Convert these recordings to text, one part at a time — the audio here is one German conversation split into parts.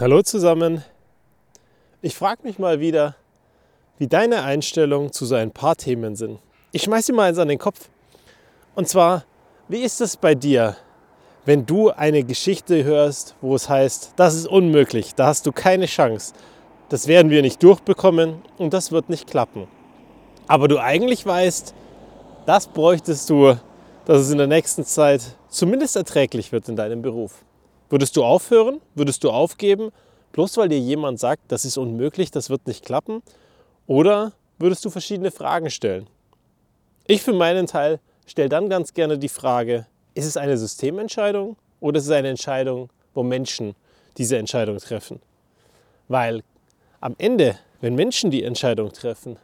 Hallo zusammen. Ich frage mich mal wieder, wie deine Einstellungen zu so ein paar Themen sind. Ich schmeiße dir mal eins an den Kopf. Und zwar, wie ist es bei dir, wenn du eine Geschichte hörst, wo es heißt, das ist unmöglich, da hast du keine Chance, das werden wir nicht durchbekommen und das wird nicht klappen. Aber du eigentlich weißt, das bräuchtest du, dass es in der nächsten Zeit zumindest erträglich wird in deinem Beruf. Würdest du aufhören? Würdest du aufgeben? Bloß weil dir jemand sagt, das ist unmöglich, das wird nicht klappen? Oder würdest du verschiedene Fragen stellen? Ich für meinen Teil stelle dann ganz gerne die Frage, ist es eine Systementscheidung oder ist es eine Entscheidung, wo Menschen diese Entscheidung treffen? Weil am Ende, wenn Menschen die Entscheidung treffen,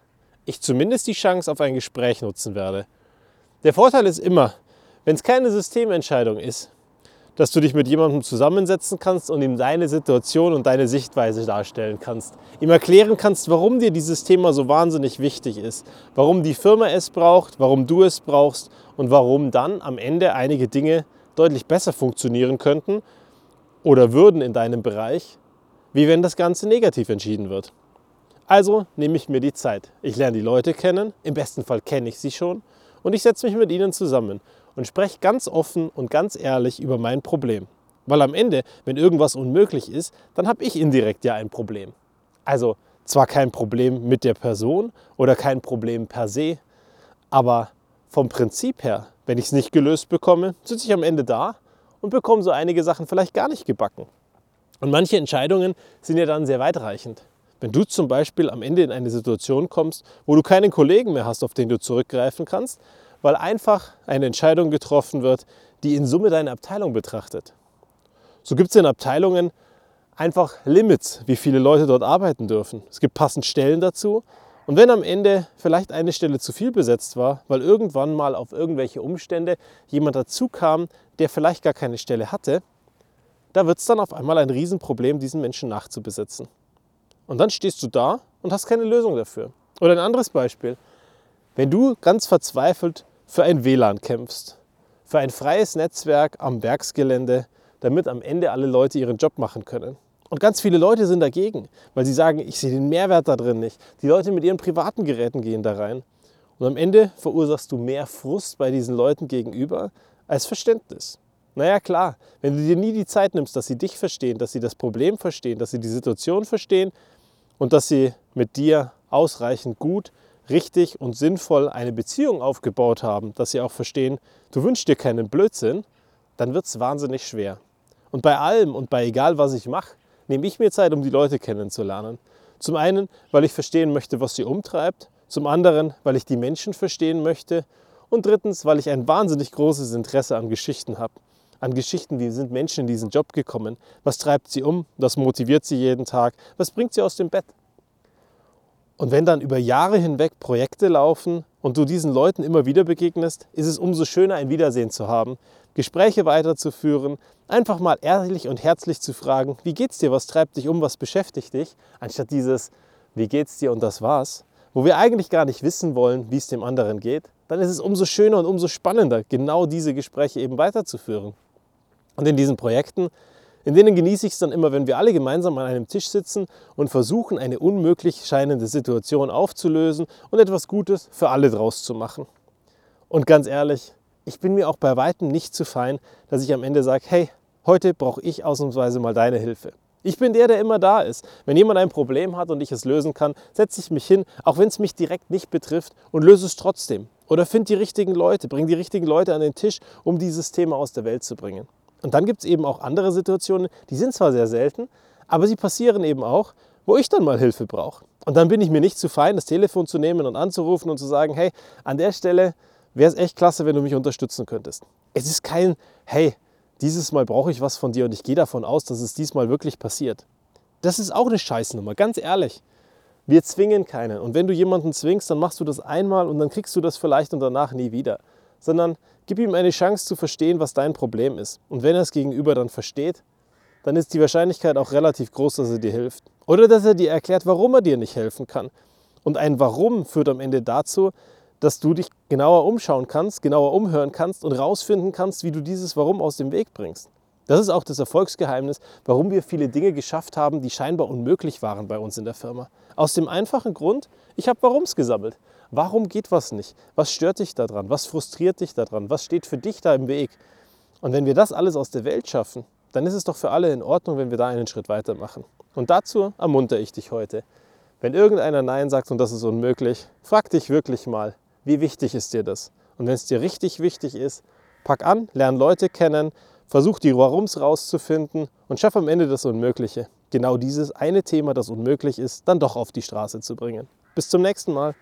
ich zumindest die Chance auf ein Gespräch nutzen werde. Der Vorteil ist immer, wenn es keine Systementscheidung ist, dass du dich mit jemandem zusammensetzen kannst und ihm deine Situation und deine Sichtweise darstellen kannst. Ihm erklären kannst, warum dir dieses Thema so wahnsinnig wichtig ist, warum die Firma es braucht, warum du es brauchst und warum dann am Ende einige Dinge deutlich besser funktionieren könnten oder würden in deinem Bereich, wie wenn das Ganze negativ entschieden wird. Also nehme ich mir die Zeit. Ich lerne die Leute kennen, im besten Fall kenne ich sie schon und ich setze mich mit ihnen zusammen und spreche ganz offen und ganz ehrlich über mein Problem. Weil am Ende, wenn irgendwas unmöglich ist, dann habe ich indirekt ja ein Problem. Also zwar kein Problem mit der Person oder kein Problem per se, aber vom Prinzip her, wenn ich es nicht gelöst bekomme, sitze ich am Ende da und bekomme so einige Sachen vielleicht gar nicht gebacken. Und manche Entscheidungen sind ja dann sehr weitreichend. Wenn du zum Beispiel am Ende in eine Situation kommst, wo du keinen Kollegen mehr hast, auf den du zurückgreifen kannst, weil einfach eine Entscheidung getroffen wird, die in Summe deine Abteilung betrachtet. So gibt es in Abteilungen einfach Limits, wie viele Leute dort arbeiten dürfen. Es gibt passend Stellen dazu. Und wenn am Ende vielleicht eine Stelle zu viel besetzt war, weil irgendwann mal auf irgendwelche Umstände jemand dazu kam, der vielleicht gar keine Stelle hatte, da wird es dann auf einmal ein Riesenproblem, diesen Menschen nachzubesetzen. Und dann stehst du da und hast keine Lösung dafür. Oder ein anderes Beispiel. Wenn du ganz verzweifelt für ein WLAN kämpfst, für ein freies Netzwerk am Werksgelände, damit am Ende alle Leute ihren Job machen können. Und ganz viele Leute sind dagegen, weil sie sagen, ich sehe den Mehrwert da drin nicht. Die Leute mit ihren privaten Geräten gehen da rein. Und am Ende verursachst du mehr Frust bei diesen Leuten gegenüber als Verständnis. Naja klar, wenn du dir nie die Zeit nimmst, dass sie dich verstehen, dass sie das Problem verstehen, dass sie die Situation verstehen und dass sie mit dir ausreichend gut richtig und sinnvoll eine Beziehung aufgebaut haben, dass sie auch verstehen, du wünschst dir keinen Blödsinn, dann wird es wahnsinnig schwer. Und bei allem und bei egal was ich mache, nehme ich mir Zeit, um die Leute kennenzulernen. Zum einen, weil ich verstehen möchte, was sie umtreibt, zum anderen, weil ich die Menschen verstehen möchte und drittens, weil ich ein wahnsinnig großes Interesse an Geschichten habe. An Geschichten, wie sind Menschen in diesen Job gekommen, was treibt sie um, was motiviert sie jeden Tag, was bringt sie aus dem Bett. Und wenn dann über Jahre hinweg Projekte laufen und du diesen Leuten immer wieder begegnest, ist es umso schöner, ein Wiedersehen zu haben, Gespräche weiterzuführen, einfach mal ehrlich und herzlich zu fragen, wie geht's dir, was treibt dich um, was beschäftigt dich, anstatt dieses, wie geht's dir? Und das war's, wo wir eigentlich gar nicht wissen wollen, wie es dem anderen geht, dann ist es umso schöner und umso spannender, genau diese Gespräche eben weiterzuführen. Und in diesen Projekten in denen genieße ich es dann immer, wenn wir alle gemeinsam an einem Tisch sitzen und versuchen, eine unmöglich scheinende Situation aufzulösen und etwas Gutes für alle draus zu machen. Und ganz ehrlich, ich bin mir auch bei weitem nicht zu fein, dass ich am Ende sage, hey, heute brauche ich ausnahmsweise mal deine Hilfe. Ich bin der, der immer da ist. Wenn jemand ein Problem hat und ich es lösen kann, setze ich mich hin, auch wenn es mich direkt nicht betrifft, und löse es trotzdem. Oder finde die richtigen Leute, bring die richtigen Leute an den Tisch, um dieses Thema aus der Welt zu bringen. Und dann gibt es eben auch andere Situationen, die sind zwar sehr selten, aber sie passieren eben auch, wo ich dann mal Hilfe brauche. Und dann bin ich mir nicht zu fein, das Telefon zu nehmen und anzurufen und zu sagen, hey, an der Stelle wäre es echt klasse, wenn du mich unterstützen könntest. Es ist kein, hey, dieses Mal brauche ich was von dir und ich gehe davon aus, dass es diesmal wirklich passiert. Das ist auch eine Scheißnummer, ganz ehrlich. Wir zwingen keinen. Und wenn du jemanden zwingst, dann machst du das einmal und dann kriegst du das vielleicht und danach nie wieder sondern gib ihm eine Chance zu verstehen, was dein Problem ist. Und wenn er es gegenüber dann versteht, dann ist die Wahrscheinlichkeit auch relativ groß, dass er dir hilft. Oder dass er dir erklärt, warum er dir nicht helfen kann. Und ein Warum führt am Ende dazu, dass du dich genauer umschauen kannst, genauer umhören kannst und rausfinden kannst, wie du dieses Warum aus dem Weg bringst. Das ist auch das Erfolgsgeheimnis, warum wir viele Dinge geschafft haben, die scheinbar unmöglich waren bei uns in der Firma. Aus dem einfachen Grund, ich habe Warums gesammelt. Warum geht was nicht? Was stört dich daran? Was frustriert dich daran? Was steht für dich da im Weg? Und wenn wir das alles aus der Welt schaffen, dann ist es doch für alle in Ordnung, wenn wir da einen Schritt weitermachen. Und dazu ermuntere ich dich heute. Wenn irgendeiner Nein sagt und das ist unmöglich, frag dich wirklich mal, wie wichtig ist dir das? Und wenn es dir richtig wichtig ist, pack an, lern Leute kennen, versuch die Warums rauszufinden und schaff am Ende das Unmögliche. Genau dieses eine Thema, das unmöglich ist, dann doch auf die Straße zu bringen. Bis zum nächsten Mal.